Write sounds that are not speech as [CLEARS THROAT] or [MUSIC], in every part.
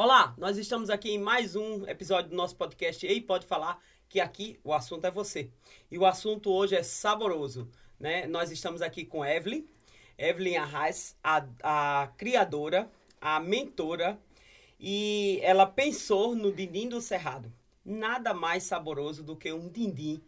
Olá, nós estamos aqui em mais um episódio do nosso podcast Ei Pode Falar, que aqui o assunto é você. E o assunto hoje é saboroso, né? Nós estamos aqui com Evelyn, Evelyn Arraes, a, a criadora, a mentora, e ela pensou no dindim do cerrado. Nada mais saboroso do que um dindim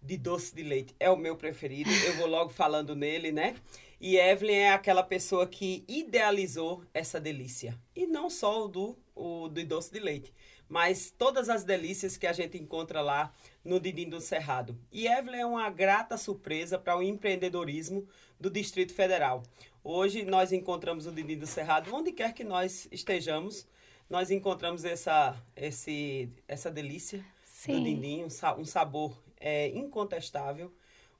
de doce de leite. É o meu preferido, eu vou logo falando nele, né? E Evelyn é aquela pessoa que idealizou essa delícia. E não só o do, o do doce de leite, mas todas as delícias que a gente encontra lá no Didim do Cerrado. E Evelyn é uma grata surpresa para o empreendedorismo do Distrito Federal. Hoje nós encontramos o Didim do Cerrado, onde quer que nós estejamos, nós encontramos essa, esse, essa delícia Sim. do Dindim, um, sa- sabor é, incontestável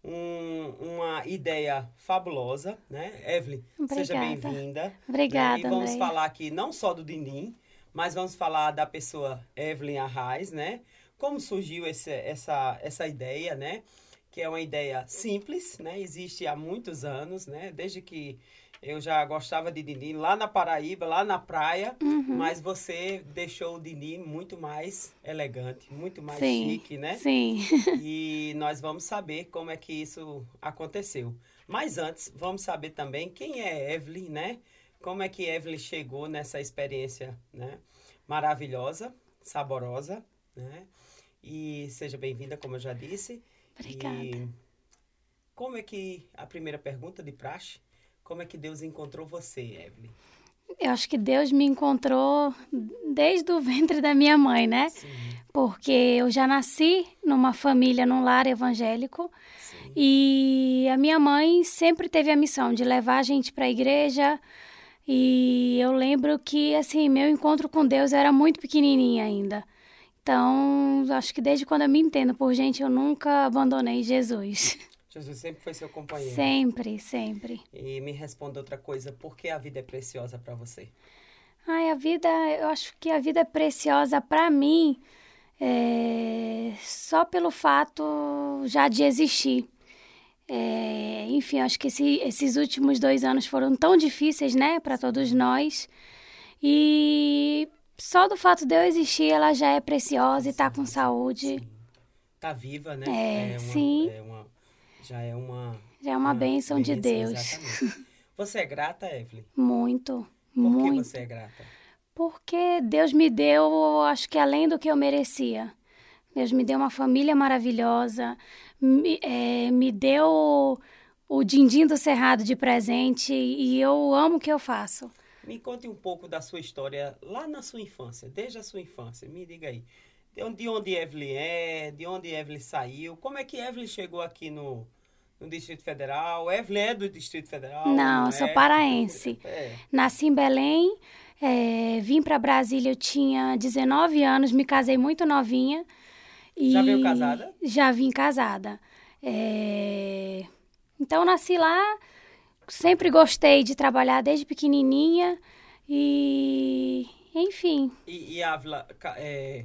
um- uma ideia fabulosa, né? Evelyn, seja Obrigada. bem-vinda. Obrigada, né? E vamos falar aqui não só do Dindim, mas vamos falar da pessoa Evelyn Arraes, né? Como surgiu esse, essa, essa ideia, né? Que é uma ideia simples, né? Existe há muitos anos, né? Desde que eu já gostava de Dindim lá na Paraíba, lá na praia, Uhum. mas você deixou o Dindim muito mais elegante, muito mais Sim, chique, né? Sim. [LAUGHS] E nós vamos saber como é que isso aconteceu. Mas antes, vamos saber também quem é Evelyn, né? Como é que Evelyn chegou nessa experiência, né? Maravilhosa, saborosa, né? E seja bem-vinda, como eu já disse. Obrigada. E como é que, a primeira pergunta de praxe, como é que Deus encontrou você, Evelyn? Eu acho que Deus me encontrou desde o ventre da minha mãe, né? Sim, Porque eu já nasci numa família, num lar evangélico. sim. E a minha mãe sempre teve a missão de levar a gente para a igreja. E eu lembro que, assim, meu encontro com Deus era muito pequenininha ainda. Então, acho que desde quando eu me entendo por gente, eu nunca abandonei Jesus. [LAUGHS] Jesus sempre foi seu companheiro. Sempre, sempre. E me responda outra coisa, por que a vida é preciosa para você? Ai, a vida, eu acho que a vida é preciosa para mim é, só pelo fato já de existir. É, enfim, acho que esse- esses últimos dois anos foram tão difíceis, né, para todos nós. E só do fato de eu existir, ela já é preciosa e tá com saúde. Sim. Tá viva, né? É, uma- sim. é uma- já é uma. Já é uma bênção de Deus. exatamente. [LAUGHS] Você é grata, Evelyn? Muito, Por muito. que você é grata? Porque Deus me deu, eu acho que além do que eu merecia. Deus me deu uma família maravilhosa, me, eh, me deu o din-din do Cerrado de presente e eu amo o que eu faço. Me conte um pouco da sua história lá na sua infância, desde a sua infância. Me diga aí. De onde, de onde Evelyn é, de onde Evelyn saiu, como é que Evelyn chegou aqui no, no Distrito Federal? Evelyn é do Distrito Federal? Não, eu sou é? paraense. [LAUGHS] É. Nasci em Belém, eh, vim para Brasília, eu tinha 19 anos, me casei muito novinha. Já e veio casada? Já vim casada. Eh, Então, nasci lá, sempre gostei de trabalhar desde pequenininha e, enfim, E, e Ávila é,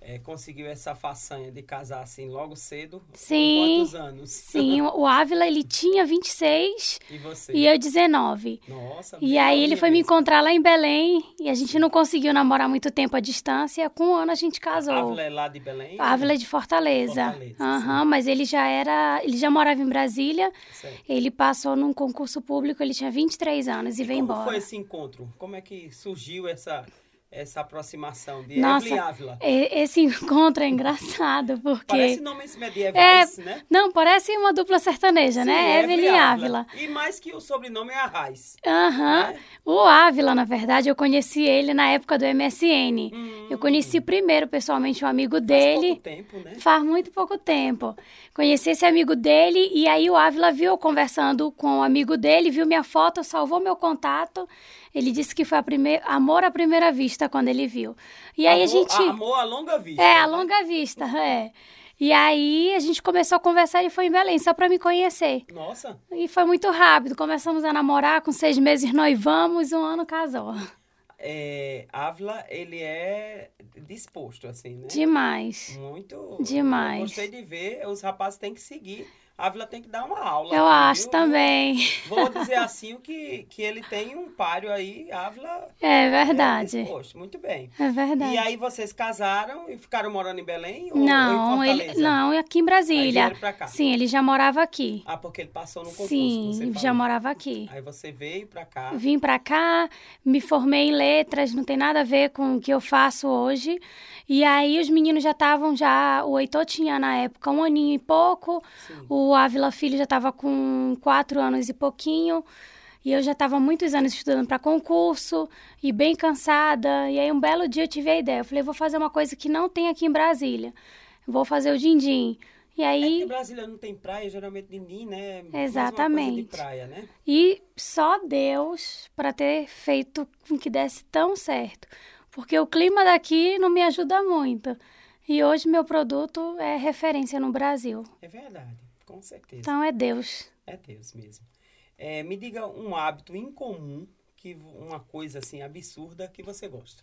é, conseguiu essa façanha de casar assim logo cedo? Sim. Com quantos anos? sim, [LAUGHS] o Ávila, ele tinha 26 E você? e eu 19. Nossa, E aí ele foi me mesmo. encontrar lá em Belém e a gente não conseguiu namorar muito tempo à distância. Com um ano a gente casou. Ávila é lá de Belém? Ávila é de Fortaleza. Fortaleza, Aham, mas ele já era, ele já morava em Brasília. Certo. Ele passou num concurso público, ele tinha 23 anos e, veio Como embora. foi esse encontro? Como é que surgiu essa, essa aproximação de Nossa, Evelyn Ávila? Esse [LAUGHS] encontro é engraçado porque Parece nomes medievais, né? não, parece uma dupla sertaneja, Sim, né? Evelyn e Ávila. E mais que o sobrenome é Arraes. Aham. né? O Ávila, na verdade, eu conheci ele na época do MSN. Hum, Eu conheci primeiro pessoalmente um amigo faz dele. pouco tempo, né? Faz muito pouco tempo. Conheci esse amigo dele e aí o Ávila viu eu conversando com o amigo dele, viu minha foto, salvou meu contato. Ele disse que foi a primeir... amor à primeira vista quando ele viu. E aí amor, a gente. Amor a longa vista. É, a né? longa vista, é. E aí a gente começou a conversar e foi em Belém, só pra me conhecer. Nossa, E foi muito rápido. Começamos a namorar, com seis meses noivamos, um ano casou. é, Ávila, ele é disposto, assim, né? Demais. Muito. Demais. Eu gostei de ver, os rapazes têm que seguir Ávila tem que dar uma aula. Eu aqui, acho viu? também. Vou [LAUGHS] dizer assim que, que ele tem um páreo aí, Ávila. É verdade. É, poxa, muito bem. É verdade. E aí vocês casaram e ficaram morando em Belém? Ou, não, ou em ele, Fortaleza? não, aqui em Aí Brasília. vieram pra cá. Sim, ele já morava aqui. Ah, porque ele passou no concurso. Sim, já morava aqui. Aí você veio pra cá. Vim pra cá, me formei em letras, não tem nada a ver com o que eu faço hoje. E aí os meninos já estavam já, o Heitor tinha na época um aninho e pouco, Sim. o Ávila Filho já estava com quatro anos e pouquinho. E eu já estava muitos anos estudando para concurso e bem cansada. E aí um belo dia eu tive a ideia. Eu falei, vou fazer uma coisa que não tem aqui em Brasília. Vou fazer o din-din. E É que aí Brasília não tem praia, geralmente ninguém, né? Exatamente. praia, né? E só Deus para ter feito com que desse tão certo. Porque o clima daqui não me ajuda muito. E hoje meu produto é referência no Brasil. É verdade, com certeza. Então é Deus. É Deus mesmo. É, me diga um hábito incomum, que uma coisa assim absurda que você gosta.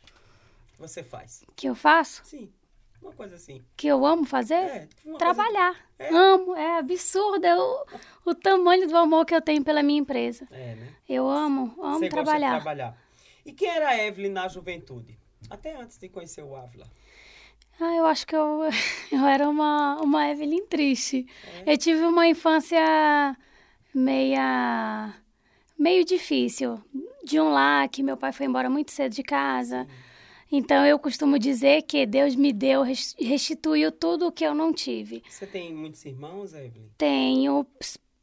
Que você faz. Que eu faço, Sim, uma coisa assim. que eu amo fazer, É, uma coisa- trabalhar. É. Amo, é absurdo é o, o tamanho do amor que eu tenho pela minha empresa. É, né? Eu amo, amo Você trabalhar. gosta de trabalhar. E quem era a Evelyn na juventude? Até antes de conhecer o Ávila. Ah, eu acho que eu, [LAUGHS] eu era uma, uma Evelyn triste. É. Eu tive uma infância meia, meio difícil. De um lá, que meu pai foi embora muito cedo de casa. Então, eu costumo dizer que Deus me deu, res- restituiu tudo o que eu não tive. Você tem muitos irmãos, Evelyn? Tenho,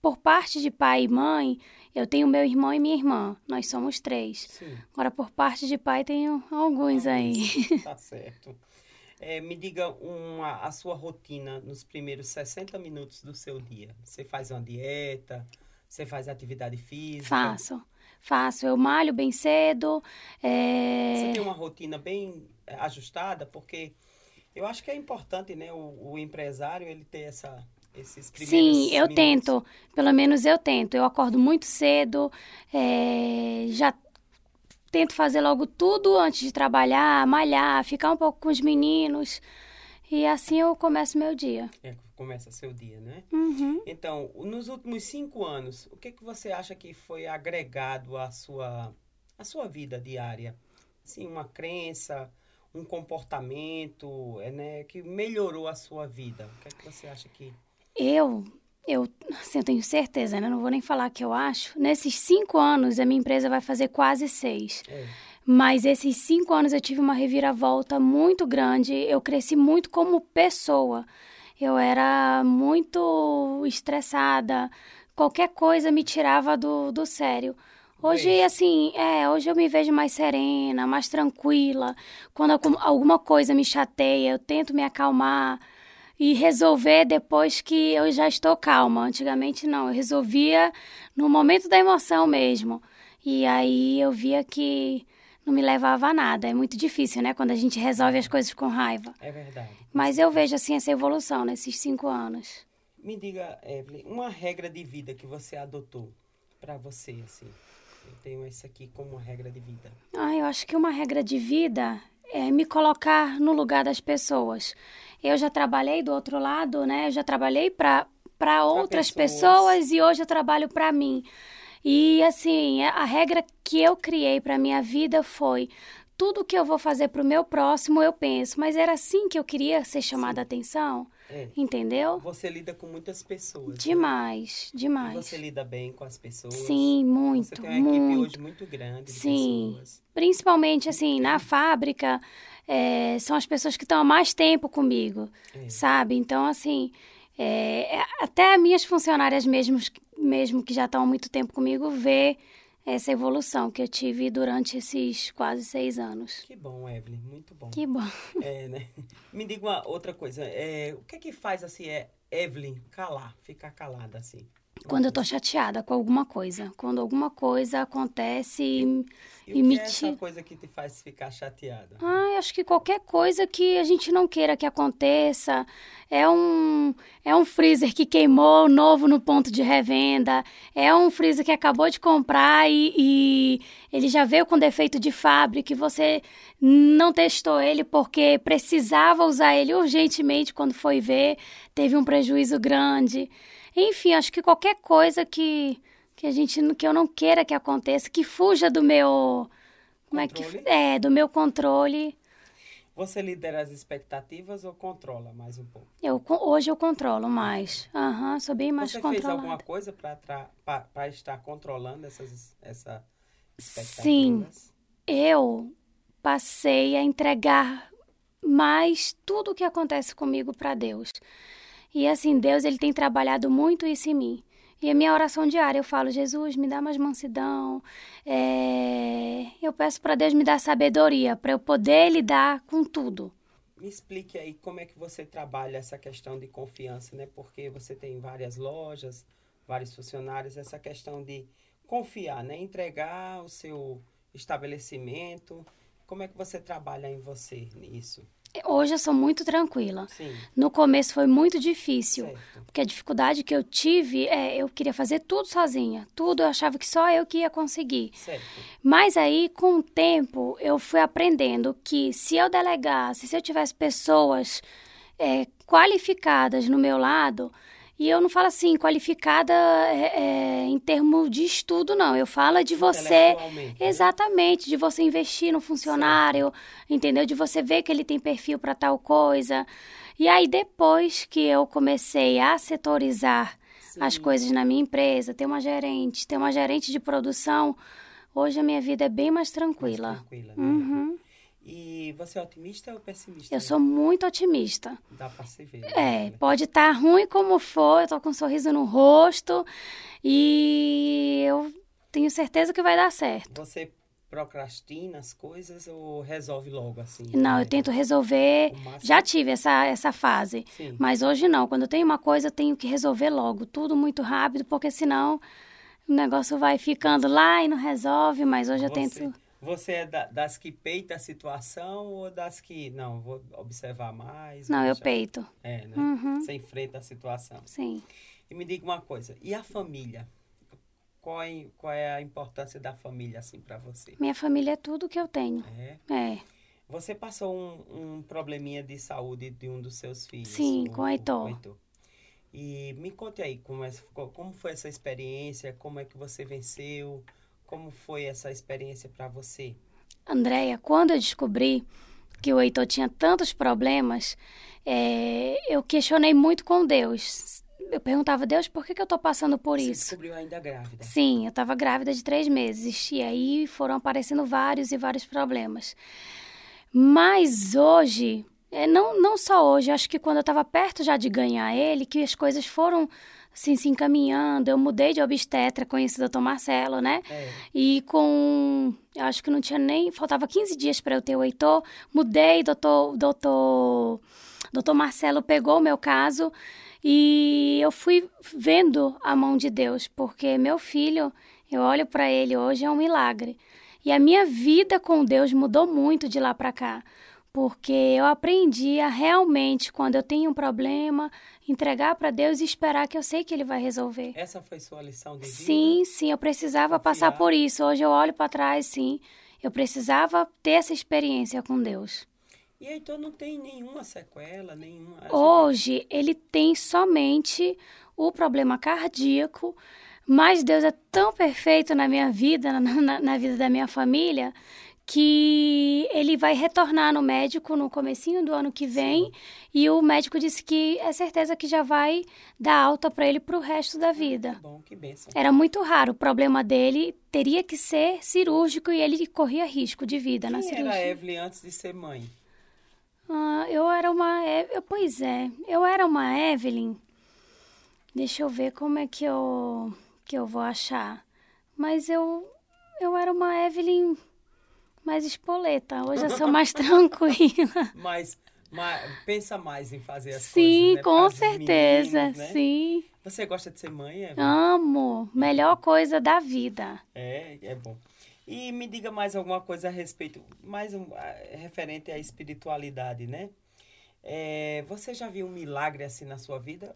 por parte de pai e mãe, eu tenho meu irmão e minha irmã. Nós somos três. Sim. Agora, por parte de pai, tenho alguns aí. [LAUGHS] Tá certo. É, me diga uma, a sua rotina nos primeiros 60 minutos do seu dia. Você faz uma dieta? Você faz atividade física? Faço, faço. Eu malho bem cedo. é, Você tem uma rotina bem é, ajustada? Porque eu acho que é importante, né? O, o empresário, ele ter essa, esses primeiros Sim, eu minutos. tento. Pelo menos eu tento. Eu acordo muito cedo, é, já tento fazer logo tudo antes de trabalhar, malhar, ficar um pouco com os meninos. E assim eu começo meu dia. É, começa seu dia, né? Uhum. Então, nos últimos cinco anos, o que, que você acha que foi agregado à sua, à sua vida diária? Assim, uma crença, um comportamento, é, né, que melhorou a sua vida. O que, é que você acha que... Eu, eu, assim, eu tenho certeza, né? Não vou nem falar que eu acho. Nesses cinco anos, a minha empresa vai fazer quase seis. É, Mas esses cinco anos eu tive uma reviravolta muito grande. Eu cresci muito como pessoa. Eu era muito estressada. Qualquer coisa me tirava do, do sério. Hoje, Bem. assim, é, hoje eu me vejo mais serena, mais tranquila. Quando algum- alguma coisa me chateia, eu tento me acalmar e resolver depois que eu já estou calma. Antigamente não, eu resolvia no momento da emoção mesmo. E aí eu via que não me levava a nada. É muito difícil, né? Quando a gente resolve as coisas com raiva. é verdade. Mas eu vejo assim essa evolução nesses cinco anos. Me diga, Evelyn, uma regra de vida que você adotou para você, assim. Eu tenho isso aqui como regra de vida. Ah, eu acho que uma regra de vida é me colocar no lugar das pessoas. Eu já trabalhei do outro lado, né? Eu já trabalhei para para outras pessoas. pessoas. e hoje eu trabalho para mim. E assim, a a regra que eu criei para minha vida foi tudo que eu vou fazer para o meu próximo, eu penso, mas era assim que eu queria ser chamada a atenção, É, entendeu? você lida com muitas pessoas. né? Demais, E demais. Você lida bem com as pessoas. Sim, muito, Você tem uma equipe muito. hoje muito grande de Sim. pessoas. Principalmente, assim, na fábrica, é, são as pessoas que estão há mais tempo comigo, É. sabe? Então, assim, é, é, até as minhas funcionárias mesmo, mesmo que já estão há muito tempo comigo, vê essa evolução que eu tive durante esses quase seis anos. Que bom, Evelyn, muito bom. Que bom. É, né? Me diga uma outra coisa. É, o que é que faz assim, é Evelyn calar, ficar calada assim? Quando eu tô chateada com alguma coisa. Quando alguma coisa acontece, E, e o que é essa coisa que te faz ficar chateada? Ah, acho que qualquer coisa que a gente não queira que aconteça. É um, é um freezer que queimou novo no ponto de revenda. É um freezer que acabou de comprar e, e ele já veio com defeito de fábrica e você não testou ele porque precisava usar ele urgentemente quando foi ver. Teve um prejuízo grande. Enfim, acho que qualquer coisa que que a gente que eu não queira que aconteça, que fuja do meu como é que é, do meu controle. Você lidera as expectativas ou controla mais um pouco? Eu hoje eu controlo mais. Aham, uhum, sou bem mais Você controlada. Você fez alguma coisa para estar controlando essas essa Sim. Eu passei a entregar mais tudo o que acontece comigo para Deus. E assim, Deus ele tem trabalhado muito isso em mim. E a minha oração diária, eu falo, Jesus, me dá mais mansidão. É... Eu peço para Deus me dar sabedoria, para eu poder lidar com tudo. Me explique aí como é que você trabalha essa questão de confiança, né? Porque você tem várias lojas, vários funcionários, essa questão de confiar, né? Entregar o seu estabelecimento. Como é que você trabalha em você nisso? Hoje eu sou muito tranquila. Sim. No começo foi muito difícil, certo. porque a dificuldade que eu tive é eu queria fazer tudo sozinha, tudo eu achava que só eu que ia conseguir. Certo. Mas aí com o tempo eu fui aprendendo que se eu delegasse, se eu tivesse pessoas é, qualificadas no meu lado, e eu não falo assim, qualificada é, é, em termos de estudo, não. Eu falo de você. Né? Exatamente, de você investir no funcionário, entendeu? De você ver que ele tem perfil para tal coisa. E aí, depois que eu comecei a setorizar Sim. as coisas na minha empresa, ter uma gerente, ter uma gerente de produção, hoje a minha vida é bem mais tranquila. Mais tranquila, né? Uhum. E você é otimista ou pessimista? Eu sou muito otimista. Dá pra se ver. É, né? pode estar tá ruim como for, eu tô com um sorriso no rosto e eu tenho certeza que vai dar certo. Você procrastina as coisas ou resolve logo assim? Não, eu tento resolver. Já tive essa, essa fase. Sim. Mas hoje não. Quando eu tenho uma coisa, eu tenho que resolver logo. Tudo muito rápido, porque senão o negócio vai ficando lá e não resolve. Mas hoje Você... eu tento você é da, das que peita a situação ou das que, não, vou observar mais? Não, eu peito. É, né? Uhum. Você enfrenta a situação. Sim. E me diga uma coisa, e a família? Qual é, qual é a importância da família, assim, para você? Minha família é tudo que eu tenho. É? É. Você passou um, um probleminha de saúde de um dos seus filhos? Sim, o, com o Heitor. Heitor. E me conte aí, como, é, como foi essa experiência, como é que você venceu... Como foi essa experiência para você? Andréia, quando eu descobri que o Heitor tinha tantos problemas, é, eu questionei muito com Deus. Eu perguntava, Deus, por que, que eu tô passando por Você isso? Você descobriu ainda grávida? Sim, eu estava grávida de três meses. E aí foram aparecendo vários e vários problemas. Mas hoje, é, não, não só hoje, acho que quando eu estava perto já de ganhar ele, que as coisas foram assim, se encaminhando. Eu mudei de obstetra, conheci o doutor Marcelo, né? É. E com. Eu acho que não tinha nem. Faltava 15 dias para eu ter o Heitor. Mudei, doutor. doutor doutor Marcelo pegou o meu caso e eu fui vendo a mão de Deus, porque meu filho, eu olho para ele hoje, é um milagre. E a minha vida com Deus mudou muito de lá para cá porque eu aprendi a realmente, quando eu tenho um problema, entregar para Deus e esperar que eu sei que Ele vai resolver. Essa foi sua lição de vida? Sim, sim, eu precisava Confiar. passar por isso. Hoje eu olho para trás, sim, eu precisava ter essa experiência com Deus. E então não tem nenhuma sequela, nenhuma. Hoje ele tem somente o problema cardíaco, mas Deus é tão perfeito na minha vida, na, na, na vida da minha família, que ele vai retornar no médico no comecinho do ano que vem Sim. e o médico disse que é certeza que já vai dar alta para ele para o resto da vida. Que bom, que benção. Era muito raro, o problema dele teria que ser cirúrgico e ele corria risco de vida Quem na cirurgia. era Evelyn antes de ser mãe? Ah, eu era uma, eu, pois é, eu era uma Evelyn. Deixa eu ver como é que eu que eu vou achar. Mas eu eu era uma Evelyn mais espoleta. Hoje eu sou mais [LAUGHS] tranquila. Mas, mas, pensa mais em fazer as sim, coisas, né? com certeza, meninos, né? sim. Você gosta de ser mãe, Eva? Amo. Melhor coisa da vida. É, é bom. E me diga mais alguma coisa a respeito, mais um, referente à espiritualidade, né? É, você já viu um milagre assim na sua vida?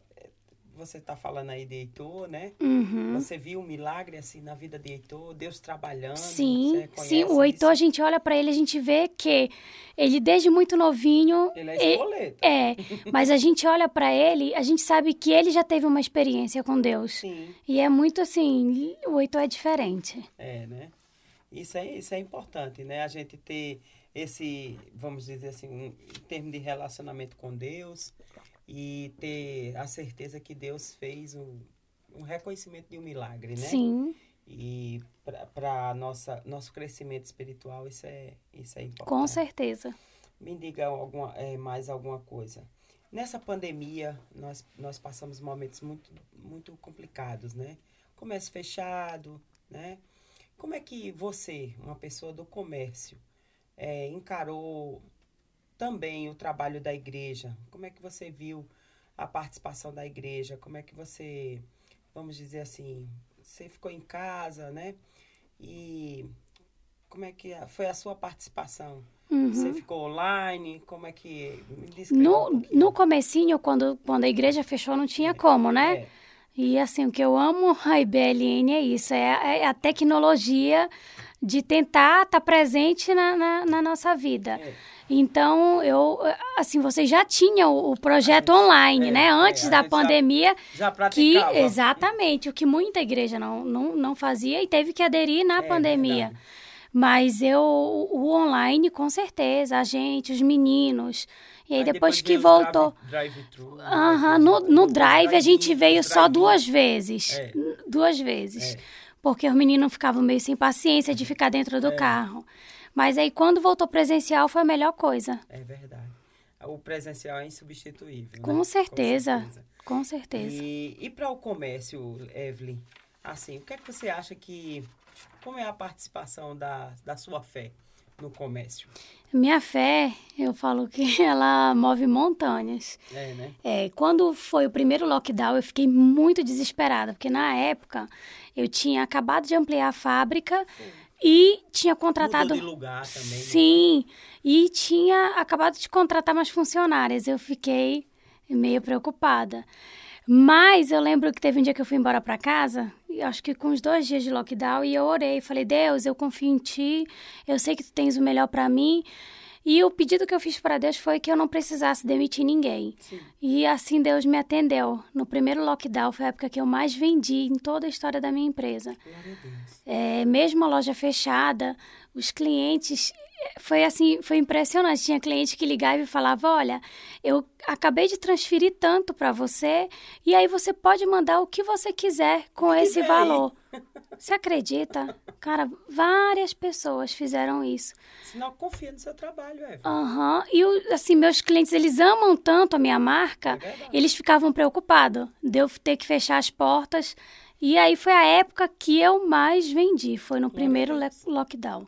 Você está falando aí de Heitor, né? Uhum. Você viu um milagre assim na vida de Heitor? Deus trabalhando? Sim, sim. O Heitor, isso? a gente olha para ele, a gente vê que ele desde muito novinho. Ele é espoleto. É, mas a gente olha para ele, a gente sabe que ele já teve uma experiência com Deus. Sim. E é muito assim, o Heitor é diferente. É, né? Isso é, isso é importante, né? A gente ter esse, vamos dizer assim, um, em termos de relacionamento com Deus e ter a certeza que Deus fez um, um reconhecimento de um milagre, né? Sim. E para nossa nosso crescimento espiritual isso é isso é importante. Com certeza. Me diga alguma, é, mais alguma coisa. Nessa pandemia nós nós passamos momentos muito muito complicados, né? Comércio fechado, né? Como é que você, uma pessoa do comércio, é, encarou também o trabalho da igreja? Como é que você viu a participação da igreja? Como é que você, vamos dizer assim, você ficou em casa, né? E como é que foi a sua participação? Uhum. Você ficou online? Como é que no um no comecinho, quando quando a igreja fechou, não tinha é, como, né? É. E assim, o que eu amo a IBLN é isso, é, é a tecnologia de tentar estar tá presente na, na, na, nossa vida. É. Então, eu, assim, você já tinha o, o projeto online, é, né? É, Antes da pandemia. Já, já que Exatamente, o que muita igreja não, não, não fazia e teve que aderir na é, pandemia. Verdade. Mas eu, o online, com certeza, a gente, os meninos, e aí, aí depois, depois, que voltou. Drive, drive Aham, no, no drive a gente veio só duas vezes. É. Duas vezes. É. Porque os meninos ficavam meio sem paciência de ficar dentro do é. carro. Mas aí quando voltou presencial foi a melhor coisa. É verdade. O presencial é insubstituível. Com, né? certeza, com certeza. Com certeza. E, e para o comércio, Evelyn, assim, o que é que você acha que. Como é a participação da, da sua fé no comércio? Minha fé, eu falo que [LAUGHS] ela move montanhas. É, né? É, quando foi o primeiro lockdown, eu fiquei muito desesperada, porque na época eu tinha acabado de ampliar a fábrica Sim. E tinha contratado. Mudou de lugar também. Né? Sim, e tinha acabado de contratar mais funcionárias. Eu fiquei meio preocupada. Mas eu lembro que teve um dia que eu fui embora para casa, acho que com os dois dias de lockdown, e eu orei, falei: Deus, eu confio em Ti, eu sei que Tu tens o melhor para mim. E o pedido que eu fiz para Deus foi que eu não precisasse demitir ninguém. Sim. E assim Deus me atendeu. No primeiro lockdown foi a época que eu mais vendi em toda a história da minha empresa. É, mesmo a loja fechada, os clientes foi assim, foi impressionante. Tinha cliente que ligava e falava: "Olha, eu acabei de transferir tanto para você e aí você pode mandar o que você quiser com que esse valor". Você acredita? Cara, várias pessoas fizeram isso. Sinal confia no seu trabalho, é. Aham. Uhum. E assim, meus clientes, eles amam tanto a minha marca, é eles ficavam preocupados de eu ter que fechar as portas. E aí foi a época que eu mais vendi, foi no primeiro lockdown.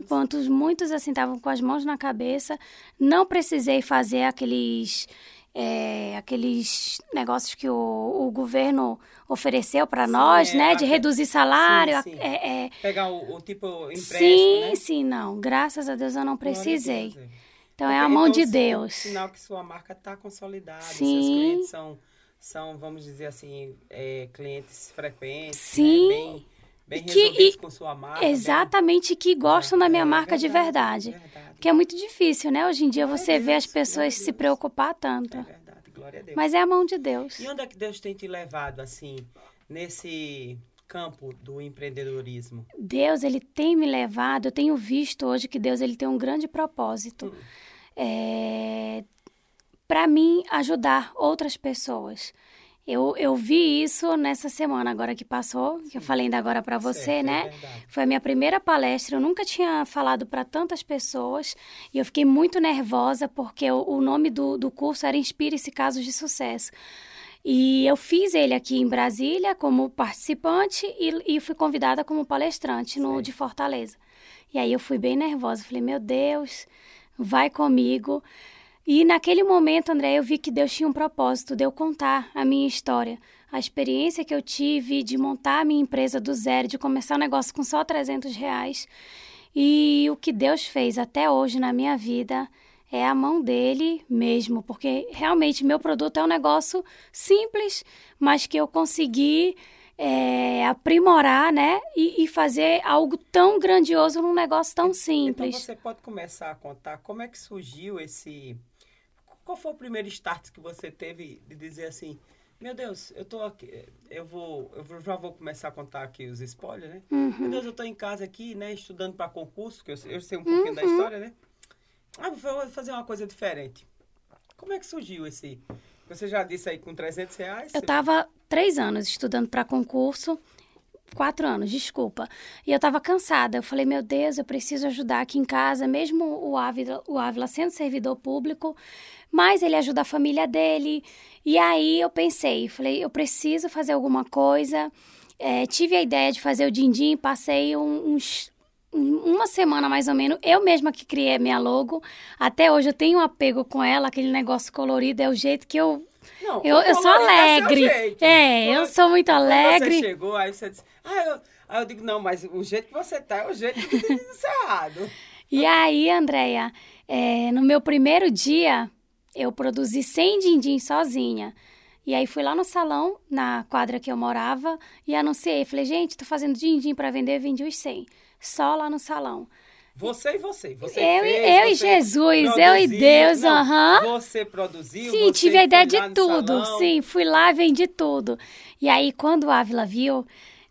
Enquanto muitos assim estavam com as mãos na cabeça, não precisei fazer aqueles é, aqueles negócios que o, o governo ofereceu para nós, é, né? De reduzir salário. Sim, sim. É, é, Pegar o, o, tipo empréstimo, Sim, né? sim, não. Graças a Deus eu não precisei. Deus, é. então é a mão então, de Deus. Sinal que sua marca está consolidada. Sim. Seus clientes são, são, vamos dizer assim, é, clientes frequentes. Né? Sim. Né? Bem, bem que, e, com sua marca. Exatamente, bem... que gostam da minha marca verdade, de verdade. verdade. Que é muito difícil, né? Hoje em dia glória você vê as pessoas se preocupar tanto. É verdade, glória a Deus. Mas é a mão de Deus. E onde é que Deus tem te levado, assim, nesse campo do empreendedorismo? Deus, ele tem me levado, eu tenho visto hoje que Deus ele tem um grande propósito. Hum. É, para mim ajudar outras pessoas. Eu, eu vi isso nessa semana agora que passou, que eu falei ainda agora para você, certo, é né? É Foi a minha primeira palestra, eu nunca tinha falado para tantas pessoas e eu fiquei muito nervosa porque o, o nome do, do curso era Inspire-se Casos de Sucesso. E eu fiz ele aqui em Brasília como participante e, e fui convidada como palestrante no de Fortaleza. E aí eu fui bem nervosa, falei, meu Deus, vai comigo. E naquele momento, André, eu vi que Deus tinha um propósito de eu contar a minha história, a experiência que eu tive de montar a minha empresa do zero, de começar um negócio com só 300 reais. E o que Deus fez até hoje na minha vida é a mão dele mesmo, porque realmente meu produto é um negócio simples, mas que eu consegui é, aprimorar, né? E, e, fazer algo tão grandioso num negócio tão simples. Então você pode começar a contar como é que surgiu esse. Qual foi o primeiro start que você teve de dizer assim, meu Deus, eu tô aqui, eu vou, eu já vou começar a contar aqui os spoilers, né? Uhum. Meu Deus, eu tô em casa aqui, né, estudando para concurso, que eu, eu sei um pouquinho uhum. da história, né? Ah, vou fazer uma coisa diferente. Como é que surgiu esse? Você já disse aí com 300 reais? Eu estava três anos estudando para concurso. Quatro anos, desculpa. E eu estava cansada. Eu falei, meu Deus, eu preciso ajudar aqui em casa, mesmo o Ávila, o Ávila sendo servidor público, mas ele ajuda a família dele. E aí eu pensei, falei, eu preciso fazer alguma coisa. É, tive a ideia de fazer o din-din, passei uns uma semana mais ou menos, eu mesma que criei a minha logo. Até hoje eu tenho um apego com ela, aquele negócio colorido, é o jeito que eu. Não, eu, eu sou alegre. É, eu sou muito alegre. Você chegou, aí você disse. Ah, eu, aí eu digo, não, mas o jeito que você tá é o jeito que tem errado. [LAUGHS] E aí, Andréia, é, no meu primeiro dia, eu produzi 100 din-din sozinha. E aí fui lá no salão, na quadra que eu morava, e anunciei. Falei, gente, tô fazendo din-din para vender, vendi os 100 só lá no salão. Você e você. você eu, fez, eu e Jesus, produziu, eu e Deus, aham. Uhum. Você produziu. Sim, tive a ideia de tudo. Sim, fui lá e vendi tudo. E aí, quando o Ávila viu,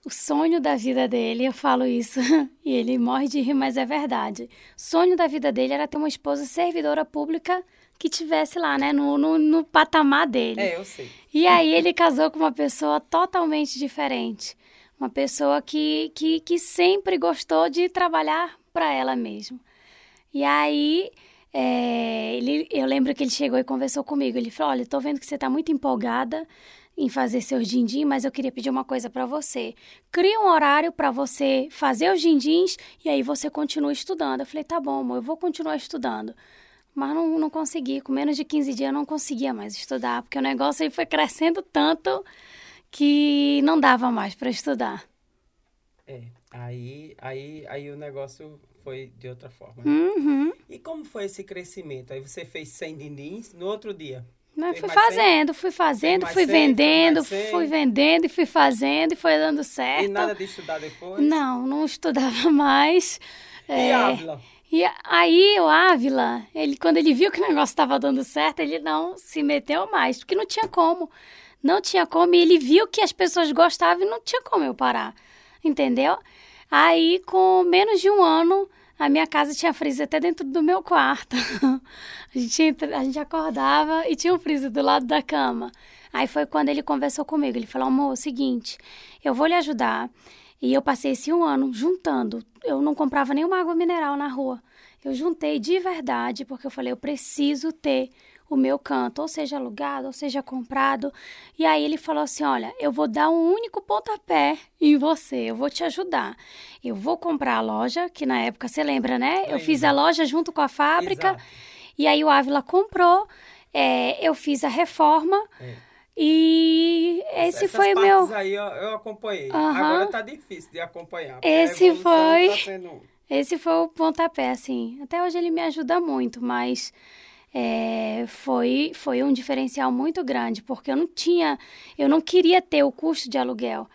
o sonho da vida dele, eu falo isso, [LAUGHS] e ele morre de rir, mas é verdade. O sonho da vida dele era ter uma esposa servidora pública que tivesse lá, né, no, no, no patamar dele. É, eu sei. E aí ele casou com uma pessoa totalmente diferente uma pessoa que, que, que sempre gostou de trabalhar para ela mesma. E aí, é, ele, eu lembro que ele chegou e conversou comigo. Ele falou: Olha, estou vendo que você está muito empolgada em fazer seus din mas eu queria pedir uma coisa para você. Cria um horário para você fazer os dindins e aí você continua estudando. Eu falei: Tá bom, amor, eu vou continuar estudando. Mas não, não consegui, com menos de 15 dias eu não conseguia mais estudar, porque o negócio aí foi crescendo tanto que não dava mais para estudar. É, aí, aí, aí o negócio foi de outra forma. Né? Uhum. E como foi esse crescimento? Aí você fez 100 dindins no outro dia? Mas fui fazendo, 100? fui fazendo, fui 100, vendendo, fui vendendo e fui fazendo e foi dando certo. E nada de estudar depois? Não, não estudava [LAUGHS] mais. E é? E aí o Ávila, ele, quando ele viu que o negócio estava dando certo, ele não se meteu mais, porque não tinha como. Não tinha como. E ele viu que as pessoas gostavam e não tinha como eu parar. Entendeu? Aí, com menos de um ano, a minha casa tinha freezer até dentro do meu quarto. [LAUGHS] a, gente, a gente acordava e tinha um freezer do lado da cama. Aí foi quando ele conversou comigo. Ele falou: amor, é o seguinte, eu vou lhe ajudar. E eu passei esse um ano juntando. Eu não comprava nenhuma água mineral na rua. Eu juntei de verdade, porque eu falei: eu preciso ter o meu canto, ou seja alugado, ou seja comprado. E aí ele falou assim: Olha, eu vou dar um único pontapé em você, eu vou te ajudar. Eu vou comprar a loja, que na época você lembra, né? Eu fiz a loja junto com a fábrica. Exato. E aí o Ávila comprou, é, eu fiz a reforma. É. E esse Essas foi o meu. aí eu, eu acompanhei. Uhum. Agora tá difícil de acompanhar. Esse foi. Tá sendo... Esse foi o pontapé, assim. Até hoje ele me ajuda muito, mas é, foi, foi um diferencial muito grande, porque eu não tinha, eu não queria ter o custo de aluguel.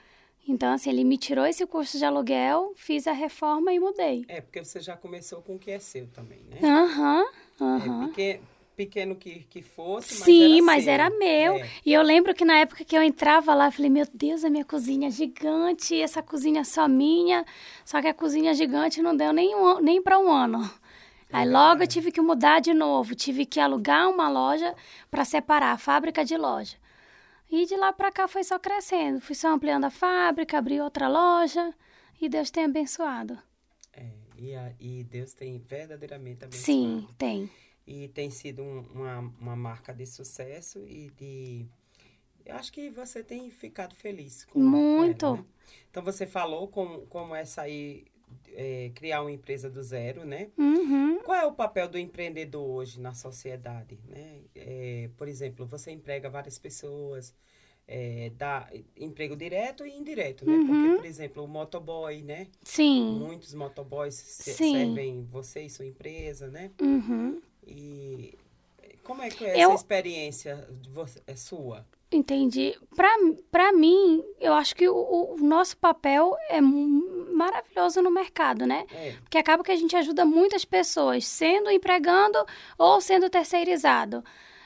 Então, assim, ele me tirou esse custo de aluguel, fiz a reforma e mudei. É, porque você já começou com o que é seu também, né? Aham, uhum, aham. Uhum. É, pequeno que, que fosse, mas Sim, era mas seu. era meu. É. E eu lembro que na época que eu entrava lá, eu falei, meu Deus, a minha cozinha é gigante, essa cozinha é só minha. Só que a cozinha gigante não deu nem, um, nem para um ano. Aí logo eu tive que mudar de novo, tive que alugar uma loja para separar a fábrica de loja. E de lá para cá foi só crescendo, fui só ampliando a fábrica, abri outra loja e Deus tem abençoado. É, e, a, e Deus tem verdadeiramente abençoado. Sim, tem. E tem sido um, uma, uma marca de sucesso e de. Eu acho que você tem ficado feliz com Muito. Ela, né? Então você falou como, como essa aí é, criar uma empresa do zero, né? Uhum. Qual é o papel do empreendedor hoje na sociedade, né? É, por exemplo, você emprega várias pessoas, é, dá emprego direto e indireto, né? Uhum. Porque, por exemplo, o motoboy, né? Sim. Muitos motoboys Sim. servem você e sua empresa, né? Uhum. E como é que é Eu- essa experiência de você, é sua? Entendi. Pra mim, eu acho que o, o nosso papel é maravilhoso no mercado, né? É, Porque acaba que a gente ajuda muitas pessoas, sendo empregando ou sendo terceirizado.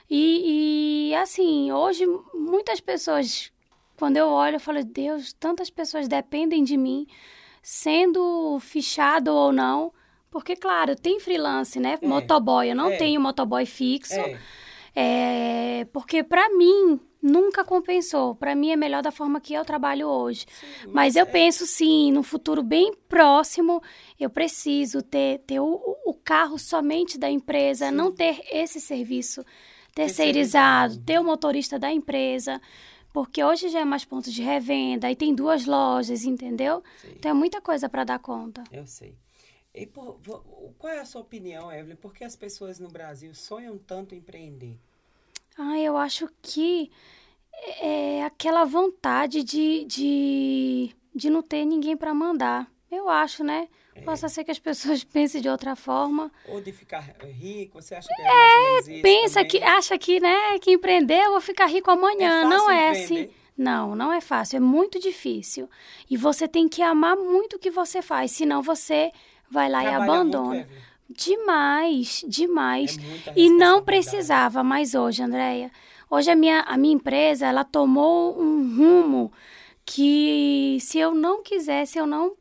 E, e, assim, hoje muitas pessoas, quando eu olho, eu falo, Deus, tantas pessoas dependem de mim, sendo fichado ou não. Porque, claro, tem freelance, né? É. Motoboy. Eu não É. tenho motoboy fixo. é, É, porque pra mim nunca compensou. Pra mim é melhor da forma que eu trabalho hoje. sim, Mas eu é- penso sim, no futuro bem próximo, eu preciso ter, ter o, o carro somente da empresa, Sim. não ter esse serviço Terceirizado. ter o motorista da empresa. Porque hoje já é mais pontos de revenda e tem duas lojas, entendeu? Sei. Então é muita coisa pra dar conta. Eu sei. E por- qual é a sua opinião, Evelyn? Por que as pessoas no Brasil sonham tanto em empreender? Ah, eu acho que é aquela vontade de, de, de não ter ninguém para mandar. Eu acho, né? É. Possa ser que as pessoas [LAUGHS] pensem de outra forma. Ou de ficar rico? Você acha que é, isso Pensa também? que, acha que, né, que empreender eu vou ficar rico amanhã. É não é assim. Não, não é fácil. É muito difícil. E você tem que amar muito o que você faz. Senão você vai lá e Trabalha abandona. Muito, Evelyn? Demais, demais. É E não precisava mais hoje, Andréia. Hoje a minha, a minha empresa, ela tomou um rumo que se eu não quisesse, eu não...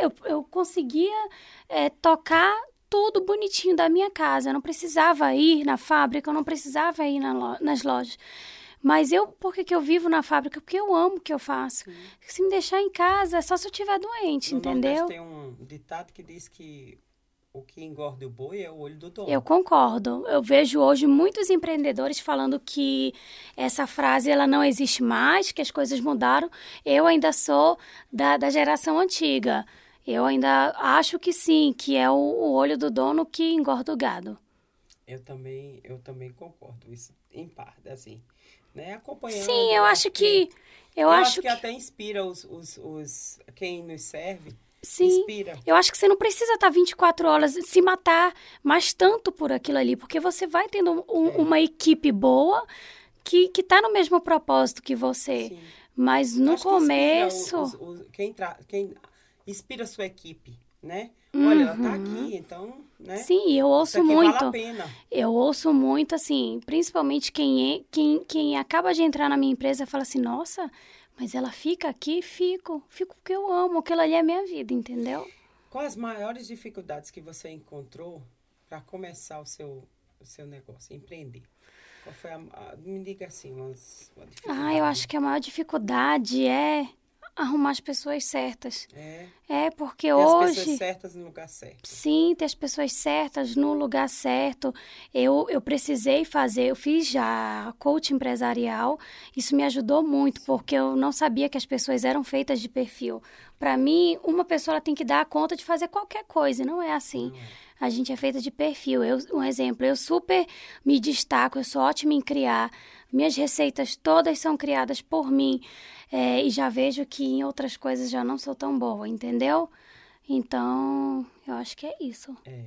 Eu, eu conseguia é, tocar tudo bonitinho da minha casa. Eu não precisava ir na fábrica, eu não precisava ir na lo- nas lojas. Mas eu, por que, que eu vivo na fábrica? Porque eu amo o que eu faço. Se me deixar em casa, é só se eu estiver doente, No entendeu? Nordeste tem um ditado que diz que o que engorda o boi é o olho do dono. Eu concordo. Eu vejo hoje muitos empreendedores falando que essa frase ela não existe mais, que as coisas mudaram. Eu ainda sou da, da geração antiga. Eu ainda acho que sim, que é o, o olho do dono que engorda o gado. Eu também, eu também concordo isso em parte, assim, né? Acompanhando. Sim, eu acho que eu, acho que, até inspira os, os, os quem nos serve. sim. Inspira. Eu acho que você não precisa estar 24 horas se matar mais tanto por aquilo ali, porque você vai tendo um- É. uma equipe boa que que tá no mesmo propósito que você. Sim. Mas no Acho que inspira começo, os- os- quem, tra, quem inspira a sua equipe, né? Olha, ela tá aqui, então, né? Sim, eu ouço muito. vale a pena. Eu ouço muito, assim, principalmente quem, é- quem, quem acaba de entrar na minha empresa fala assim, nossa, mas ela fica aqui? Fico. Fico porque eu amo, aquilo ali é minha vida, entendeu? Quais as maiores dificuldades que você encontrou para começar o seu, o seu negócio, empreender? Qual foi a, a- me diga assim, umas, uma Ah, eu acho que a maior dificuldade é arrumar as pessoas certas. É, É, porque ter as hoje... pessoas certas no lugar certo. Sim, ter as pessoas certas no lugar certo. Eu, eu precisei fazer, eu fiz já coach empresarial. Isso me ajudou muito, porque eu não sabia que as pessoas eram feitas de perfil. Para mim, uma pessoa ela tem que dar conta de fazer qualquer coisa, e não é assim. Não é. A gente é feita de perfil. Eu, um exemplo, eu super me destaco, eu sou ótima em criar. Minhas receitas todas são criadas por mim. É, e já vejo que em outras coisas já não sou tão boa, entendeu? Então, eu acho que é isso. É.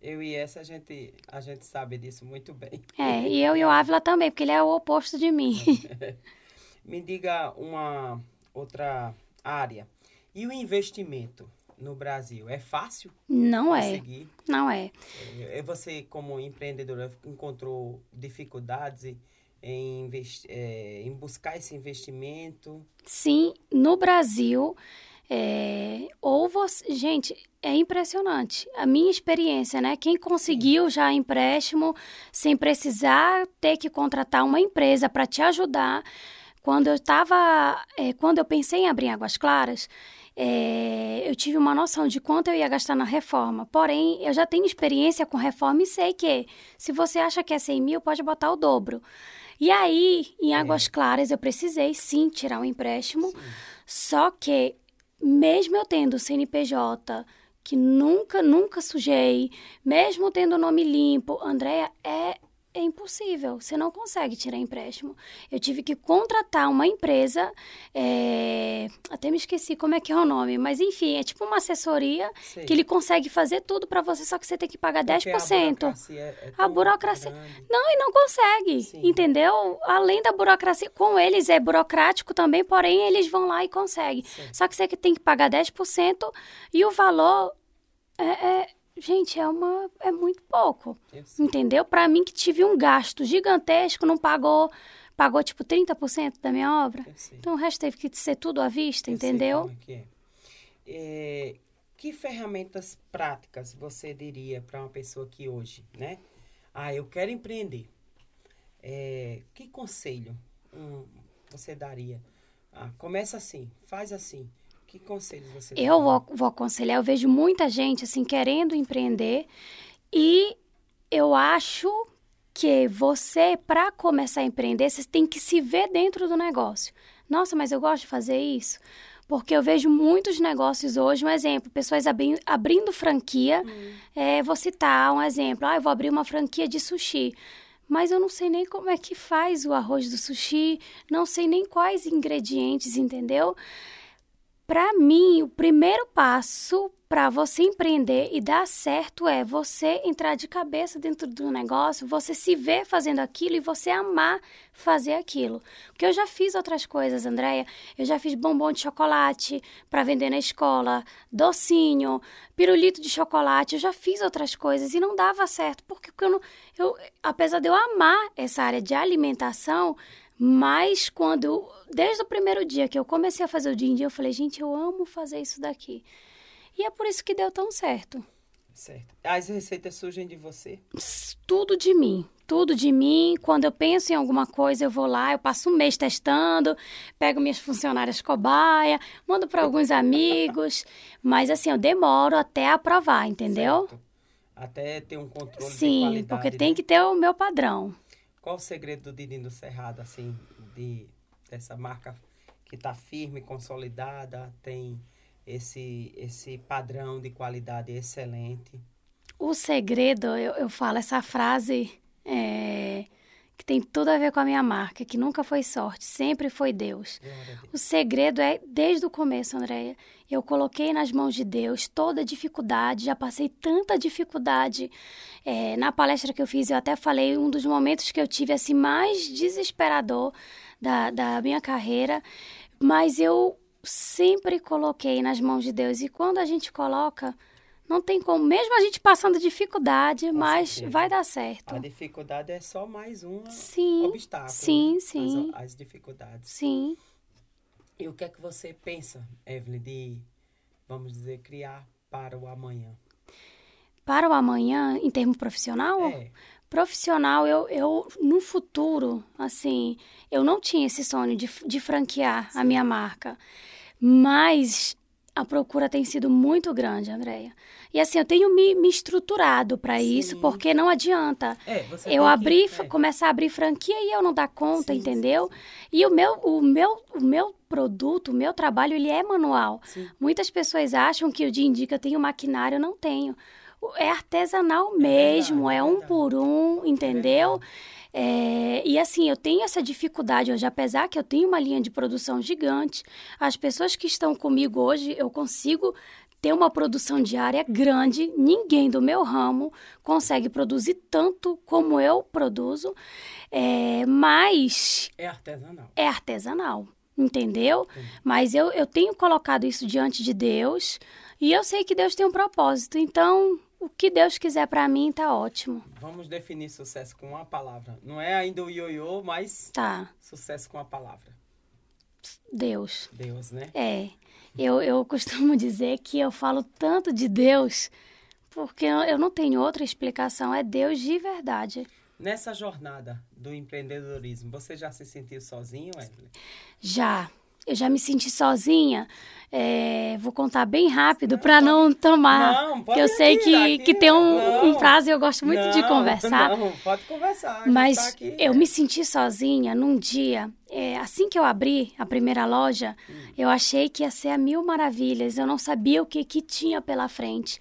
Eu e essa, a gente, a gente sabe disso muito bem. É, e eu e o Ávila também, porque ele é o oposto de mim. [LAUGHS] Me diga uma outra área. E o investimento no Brasil? É fácil Não é, não é. É, Você, como empreendedora, encontrou dificuldades em, é, em buscar esse investimento? Sim, no Brasil, é, ou você. Gente, é impressionante. A minha experiência, né? Quem conseguiu já empréstimo sem precisar ter que contratar uma empresa para te ajudar. Quando eu estava. quando eu pensei em abrir Águas Claras. É, eu tive uma noção de quanto eu ia gastar na reforma. Porém, eu já tenho experiência com reforma e sei que se você acha que é 100 mil, pode botar o dobro. E aí, em Águas Claras, eu precisei sim tirar um empréstimo. Só que mesmo eu tendo CNPJ, que nunca, nunca sujei, mesmo tendo o nome limpo, Andréia, é é impossível, você não consegue tirar empréstimo. Eu tive que contratar uma empresa, é... até me esqueci como é que é o nome, mas enfim, é tipo uma assessoria Sei. que ele consegue fazer tudo para você, só que você tem que pagar Porque 10%. A burocracia, é, é a burocracia. Grande. Não, e não consegue, Sim. entendeu? Além da burocracia, com eles é burocrático também, porém eles vão lá e conseguem. Sim. Só que você tem que pagar 10% e o valor é, é gente, é uma é muito pouco. Entendeu? Para mim que tive um gasto gigantesco, não pagou pagou tipo 30% da minha obra. Então o resto teve que ser tudo à vista, Eu entendeu? É que, é. É, que ferramentas práticas você diria para uma pessoa que hoje, né? Ah, eu quero empreender. É, que conselho hum, você daria? Ah, começa assim, faz assim. Que conselhos você Eu vou, vou aconselhar, eu vejo muita gente assim querendo empreender e eu acho que você, para começar a empreender, você tem que se ver dentro do negócio. Nossa, mas eu gosto de fazer isso. Porque eu vejo muitos negócios hoje, um exemplo, pessoas abri abrindo franquia. Hum. É, vou citar um exemplo. Ah, eu vou abrir uma franquia de sushi. Mas eu não sei nem como é que faz o arroz do sushi, não sei nem quais ingredientes, entendeu? Para mim, o primeiro passo para você empreender e dar certo é você entrar de cabeça dentro do negócio, você se ver fazendo aquilo e você amar fazer aquilo. Porque eu já fiz outras coisas, Andréia. Eu já fiz bombom de chocolate para vender na escola, docinho, pirulito de chocolate. Eu já fiz outras coisas e não dava certo. Porque eu não, eu, apesar de eu amar essa área de alimentação, mas quando, desde o primeiro dia que eu comecei a fazer o din, eu falei, gente, eu amo fazer isso daqui. E é por isso que deu tão certo. Certo. As receitas surgem de você? Tudo de mim. Tudo de mim. Quando eu penso em alguma coisa, eu vou lá, eu passo um mês testando, pego minhas funcionárias cobaia, mando para alguns amigos. Mas assim, eu demoro até aprovar, entendeu? Certo. Até ter um controle Sim, de porque né? tem que ter o meu padrão. Qual o segredo do Didinho do Cerrado, assim, de, dessa marca que está firme, consolidada, tem esse, esse padrão de qualidade excelente? O segredo, eu, eu falo essa frase é, que tem tudo a ver com a minha marca, que nunca foi sorte, sempre foi Deus. O segredo é, desde o começo, Andréia, eu coloquei nas mãos de Deus toda a dificuldade, já passei tanta dificuldade. É, na palestra que eu fiz, eu até falei um dos momentos que eu tive assim mais desesperador da, da minha carreira, mas eu sempre coloquei nas mãos de Deus. E quando a gente coloca, não tem como, mesmo a gente passando dificuldade, Com mas certeza. vai dar certo. A dificuldade é só mais um sim, obstáculo. Sim, né? sim. As, as dificuldades. Sim. E o que é que você pensa, Evelyn, de, vamos dizer, criar para o amanhã? Para o amanhã, em termo profissional? É. Profissional, eu, eu, no futuro, assim, eu não tinha esse sonho de, de franquear Sim. a minha marca. Mas a procura tem sido muito grande, Andréia. E assim, eu tenho me, me estruturado para isso, porque não adianta. É, eu abrir, que, é. começar a abrir franquia e eu não dar conta, sim, entendeu? Sim, sim. E o meu, o meu, o meu produto, o meu trabalho, ele é manual. Muitas pessoas acham que o dia indica eu tenho maquinário, eu não tenho. É artesanal mesmo, é, verdade, é um por um, entendeu? É, e assim, eu tenho essa dificuldade hoje, apesar que eu tenho uma linha de produção gigante, as pessoas que estão comigo hoje, eu consigo ter uma produção diária grande, ninguém do meu ramo consegue produzir tanto como eu produzo, é, mas. É artesanal. É artesanal, entendeu? Mas eu, eu tenho colocado isso diante de Deus e eu sei que Deus tem um propósito, então o que Deus quiser para mim tá ótimo. Vamos definir sucesso com uma palavra. Não é ainda o ioiô, mas tá. sucesso com a palavra. Deus. Deus, né? É. Eu, eu costumo [LAUGHS] dizer que eu falo tanto de Deus porque eu não tenho outra explicação. É Deus de verdade. Nessa jornada do empreendedorismo, você já se sentiu sozinho, Evelyn? Já. Eu já me senti sozinha. É, vou contar bem rápido para não tomar. Não, que eu sei que, aqui, que tem um, não, um, prazo e eu gosto muito não, de conversar. Não, pode conversar. Mas tá aqui, eu me senti sozinha num dia. É, assim que eu abri a primeira loja, hum. eu achei que ia ser a mil maravilhas. Eu não sabia o que, que tinha pela frente.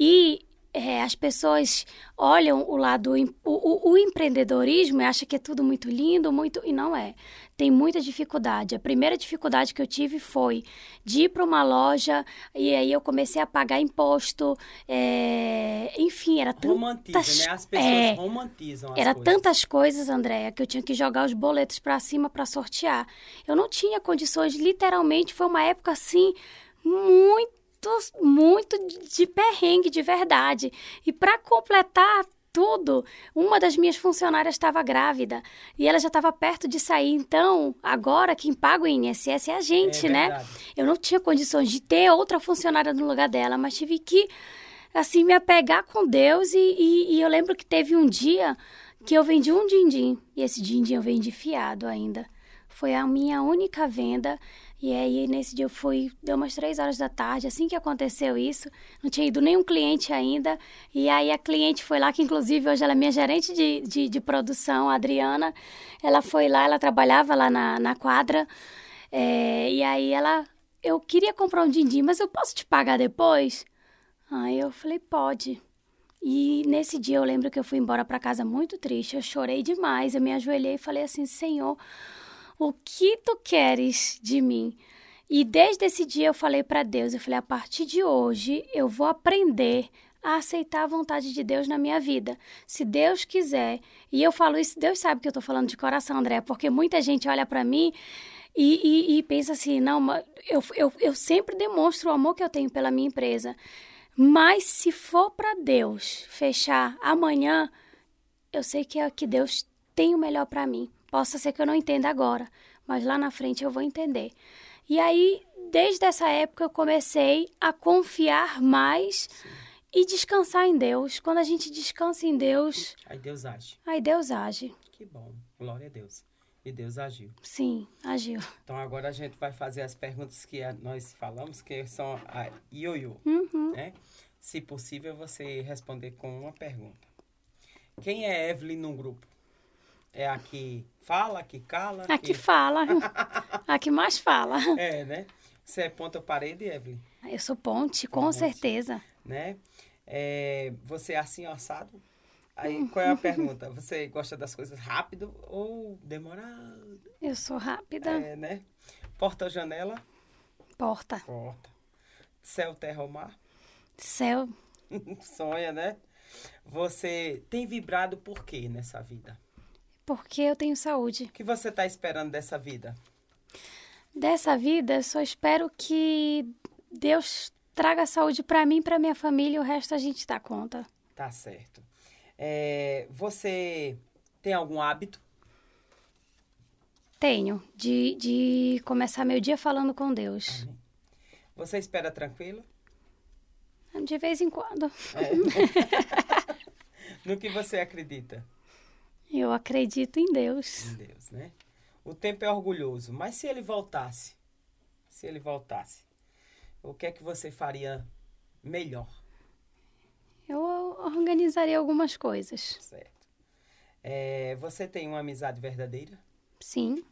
E é, as pessoas olham o lado o, o, empreendedorismo e acham que é tudo muito lindo, muito e não é. Tem muita dificuldade. A primeira dificuldade que eu tive foi de ir para uma loja e aí eu comecei a pagar imposto. É, enfim, era tantas... Romantiza, né? As pessoas é, romantizam as Era coisas. tantas coisas, Andréia, que eu tinha que jogar os boletos para cima para sortear. Eu não tinha condições, literalmente, foi uma época assim muito muito de perrengue de verdade. E para completar tudo, uma das minhas funcionárias estava grávida e ela já estava perto de sair. Então, agora quem paga o INSS é a gente, é né? Eu não tinha condições de ter outra funcionária no lugar dela, mas tive que, assim, me apegar com Deus. E, e, e eu lembro que teve um dia que eu vendi um din-din e esse din-din eu vendi fiado ainda. Foi a minha única venda. E aí, nesse dia, eu fui, deu umas três horas da tarde, assim que aconteceu isso, não tinha ido nenhum cliente ainda. E aí, a cliente foi lá, que inclusive hoje ela é minha gerente de, de, de produção, a Adriana. Ela foi lá, ela trabalhava lá na, na quadra. É, e aí, ela, eu queria comprar um din-din, mas eu posso te pagar depois? Aí eu falei, pode. E nesse dia eu lembro que eu fui embora para casa muito triste, eu chorei demais, eu me ajoelhei e falei assim, Senhor, o que tu queres de mim? E desde esse dia eu falei para Deus, eu falei, a partir de hoje eu vou aprender a aceitar a vontade de Deus na minha vida. Se Deus quiser, e eu falo isso, Deus sabe que eu tô falando de coração, André, porque muita gente olha para mim e, e, e, pensa assim, não, eu, eu, eu sempre demonstro o amor que eu tenho pela minha empresa. Mas se for para Deus fechar amanhã, eu sei que é que Deus tem o melhor para mim. Possa ser que eu não entenda agora, mas lá na frente eu vou entender. E aí, desde essa época, eu comecei a confiar mais Sim. e descansar em Deus. Quando a gente descansa em Deus. Aí Deus age. Aí Deus age. Que bom. Glória a Deus. E Deus agiu. Sim, agiu. Então agora a gente vai fazer as perguntas que nós falamos, que são a ioiô. Uhum. Né? Se possível, você responder com uma pergunta. Quem é Evelyn no grupo? É a que fala, a que cala? A que, que fala. [LAUGHS] a que mais fala. É, né? Você é ponta parede, Evelyn? Eu sou ponte, com ponte, certeza. Né? É, você é assim, assado? Aí, qual é a [LAUGHS] pergunta? Você gosta das coisas rápido ou demorado? Eu sou rápida. É, né? Porta ou janela? Porta. Porta. Céu, terra ou mar? Céu. [LAUGHS] Sonha, né? Você tem vibrado por quê nessa vida? Porque eu tenho saúde. O que você está esperando dessa vida? Dessa vida, só espero que Deus traga saúde para mim, para minha família, e o resto a gente dá conta. Tá certo. É, você tem algum hábito? Tenho, de, de começar meu dia falando com Deus. Amém. Você espera tranquilo? De vez em quando. É. [LAUGHS] no que você acredita? Eu acredito em Deus. Em Deus, né? O tempo é orgulhoso, mas se ele voltasse, se ele voltasse, o que é que você faria melhor? Eu organizaria algumas coisas. Certo. É, você tem uma amizade verdadeira? Sim.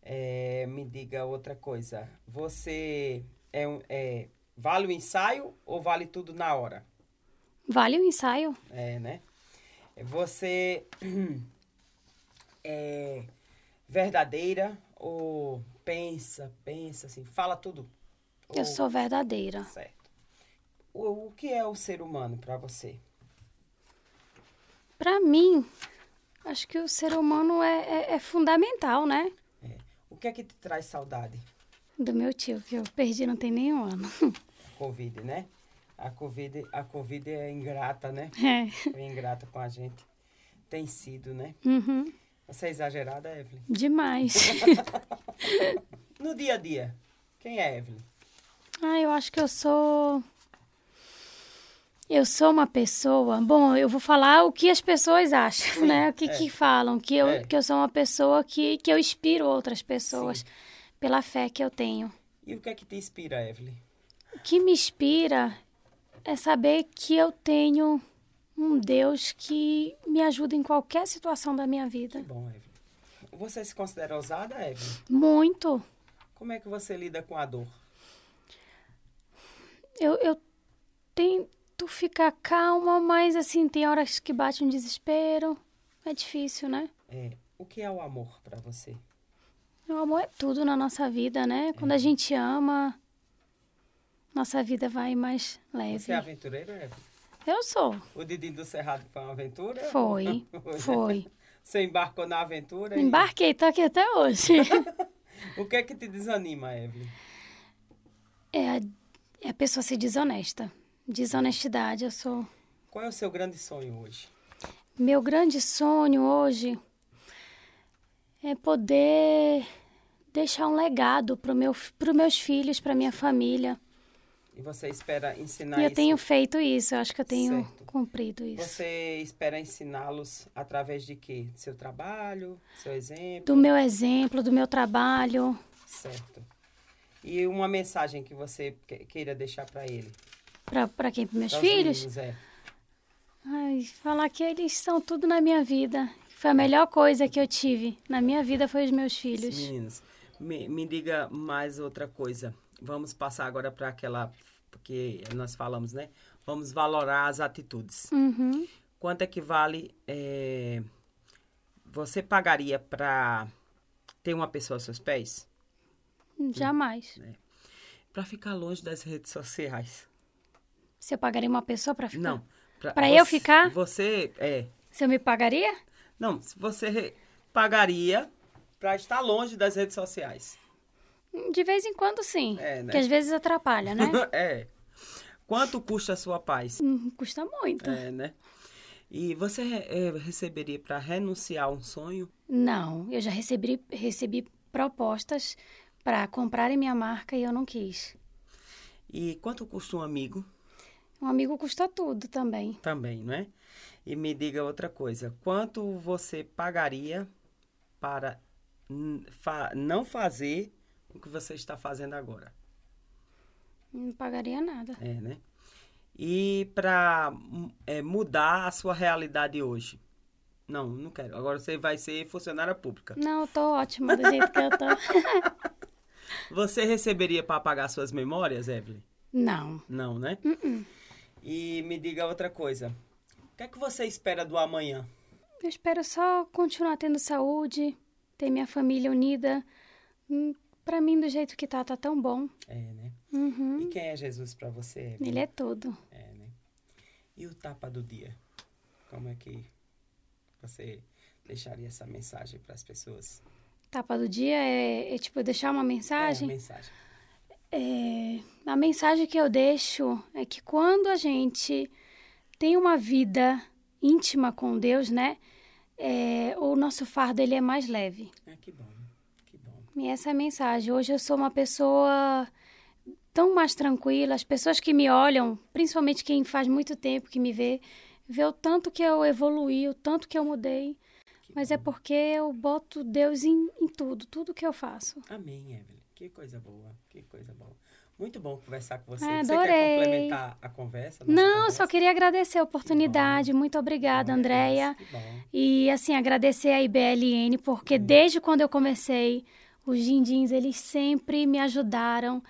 É, me diga outra coisa. Você é, é vale o ensaio ou vale tudo na hora? Vale o ensaio. É, né? Você [CLEARS THROAT] é verdadeira ou pensa, pensa assim, fala tudo? Eu ou... sou verdadeira. Certo. O, o que é o ser humano para você? Para mim, acho que o ser humano é, é, é fundamental, né? É. O que é que te traz saudade? Do meu tio, que eu perdi não tem nenhum ano. [LAUGHS] Covid, né? A Covid, a COVID é ingrata, né? É. É ingrata com a gente. Tem sido, né? Uhum. Você é exagerada, Evelyn? Demais. [LAUGHS] no dia a dia, quem é Evelyn? Ah, eu acho que eu sou. Eu sou uma pessoa. Bom, eu vou falar o que as pessoas acham, Sim, né? O que, é. que falam. Que eu, é. que eu sou uma pessoa que, que eu inspiro outras pessoas. Sim pela fé que eu tenho. E o que é que te inspira, Evelyn? O que me inspira é saber que eu tenho um Deus que me ajuda em qualquer situação da minha vida. Que bom, Evelyn. Você se considera ousada, Evelyn? Muito. Como é que você lida com a dor? Eu, eu tento ficar calma, mas assim, tem horas que bate um desespero. É difícil, né? É. O que é o amor para você? O amor é tudo na nossa vida, né? Quando a gente ama, nossa vida vai mais leve. Você é aventureira, Evelyn? Eu sou. O Didi do Cerrado foi uma aventura? Foi, [LAUGHS] foi. Você embarcou na aventura? Embarquei, tô aqui até hoje. [LAUGHS] O que é que te desanima, Evelyn? é, a, é a pessoa ser desonesta. Desonestidade, eu sou. Qual é o seu grande sonho hoje? Meu grande sonho hoje é poder deixar um legado para meu, os meus filhos, para minha família. E você espera ensinar eu isso? tenho feito isso, eu acho que eu tenho Certo. cumprido isso. Você espera ensiná-los através de quê? Seu trabalho, seu exemplo? Do meu exemplo, do meu trabalho. Certo. E uma mensagem que você que- queira deixar para ele? Para quem? Para meus Pros filhos? meninos, é. Ai, falar que eles são tudo na minha vida. Foi a melhor coisa que eu tive na minha vida foi os meus filhos. Meninos, me, me diga mais outra coisa. Vamos passar agora para aquela. Porque nós falamos, né? Vamos valorar as atitudes. Uhum. Quanto é que vale. é, você pagaria para ter uma pessoa aos seus pés? Jamais. Para ficar longe das redes sociais. Eu pagaria uma pessoa para ficar? Não. Pra eu ficar? Você. É. Eu me pagaria? Não, se você pagaria para estar longe das redes sociais. De vez em quando, sim. É, né? Que às vezes atrapalha, né? [LAUGHS] é. Quanto custa a sua paz? Hum, Custa muito. É, né? E você é, receberia para renunciar a um sonho? Não, eu já recebi, recebi propostas para comprarem minha marca e eu não quis. E quanto custa um amigo? Um amigo custa tudo também. Também, não é? E me diga outra coisa. Quanto você pagaria para fa- não fazer o que você está fazendo agora? Não pagaria nada. É, né? E para mudar a sua realidade hoje? Não, não quero. Agora você vai ser funcionária pública. Não, eu tô ótima do jeito que eu tô. [LAUGHS] Você receberia para apagar suas memórias, Evelyn? Não. Não, né? E me diga outra coisa. O que é que você espera do amanhã? Eu espero só continuar tendo saúde, ter minha família unida. Pra mim, do jeito que tá, tá tão bom. É, né? Uhum. E quem é Jesus para você, Evelyn? Ele é tudo. É, né? E o tapa do dia? Como é que você deixaria essa mensagem para as pessoas? Tapa do dia é, é, tipo deixar uma É, mensagem. mensagem. É, a mensagem que eu deixo é que quando a gente tem uma vida íntima com Deus, né? é, o nosso fardo ele é mais leve. É, que bom. E essa é a mensagem. Hoje eu sou uma pessoa tão mais tranquila. As pessoas que me olham, principalmente quem faz muito tempo que me vê, vê o tanto que eu evoluí, o tanto que eu mudei. Mas é porque eu boto Deus em, em tudo, tudo que eu faço. Amém, Evelyn. Que coisa boa. Que coisa boa. Muito bom conversar com você. Ah, você adorei. quer complementar a conversa? Não, conversa? só queria agradecer a oportunidade. Muito obrigada, Bom, Andréia. E, assim, agradecer a IBLN, porque desde quando eu comecei, os Dindins, eles sempre me ajudaram.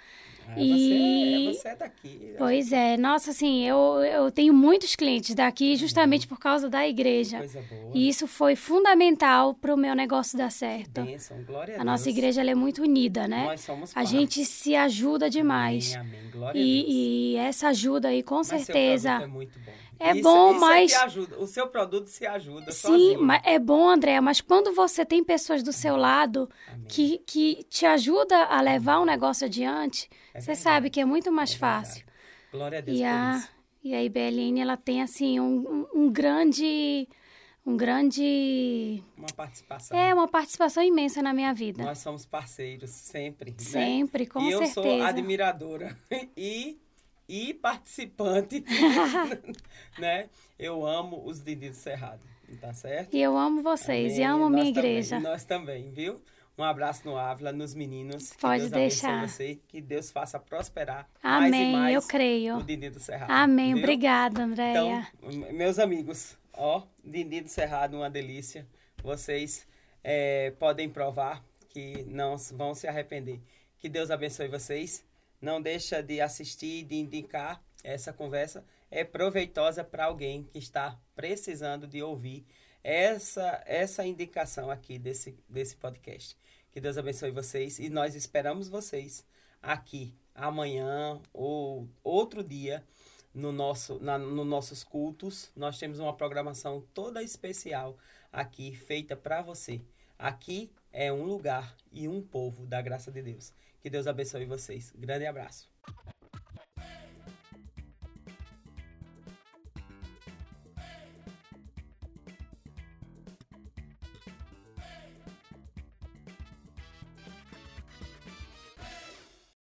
Ah, E- você, você é daqui. Pois é, nossa, assim, eu, eu tenho muitos clientes daqui justamente por causa da igreja. Coisa boa. E isso foi fundamental para o meu negócio dar certo. Bênção, glória a, A nossa igreja é muito unida, né? Nós somos A parte. gente se ajuda demais. Amém, amém. Glória a Deus. E, e essa ajuda aí, com Mas certeza. é muito bom. É Isso- bom, isso mas- É ajuda. O seu produto se ajuda Sim, mas é bom, André, mas quando você tem pessoas do seu lado Amém. que, que te ajuda a levar um negócio adiante, É você verdade. sabe que é muito mais É fácil. Glória a Deus E por a, isso. e a IBLN, ela tem, assim, um, um, grande... Um grande... Uma participação. É, uma participação imensa na minha vida. Nós somos parceiros sempre. né? Sempre, com e eu certeza. sou admiradora [LAUGHS] e, e participante. [LAUGHS] né? Eu amo os Didi do Cerrado. Tá certo? E eu amo vocês, e Amém. amo Nós minha também, igreja. nós também, viu? Um abraço no Ávila, nos meninos. Pode deixar. Você, que Deus faça prosperar Amém, mais e mais eu creio. o Dindi do Cerrado. Amém, viu? obrigada, Andréia. Então, meus amigos, ó, Dindi do Cerrado, uma delícia. Vocês é, podem provar que não vão se arrepender. Que Deus abençoe vocês. Não deixa de assistir, de indicar essa conversa. É proveitosa para alguém que está precisando de ouvir essa, essa indicação aqui desse, desse podcast. Que Deus abençoe vocês e nós esperamos vocês aqui amanhã ou outro dia no nosso, na, no nossos cultos. Nós temos uma programação toda especial aqui feita para você. Aqui é um lugar e um povo da graça de Deus. Que Deus abençoe vocês. Grande abraço.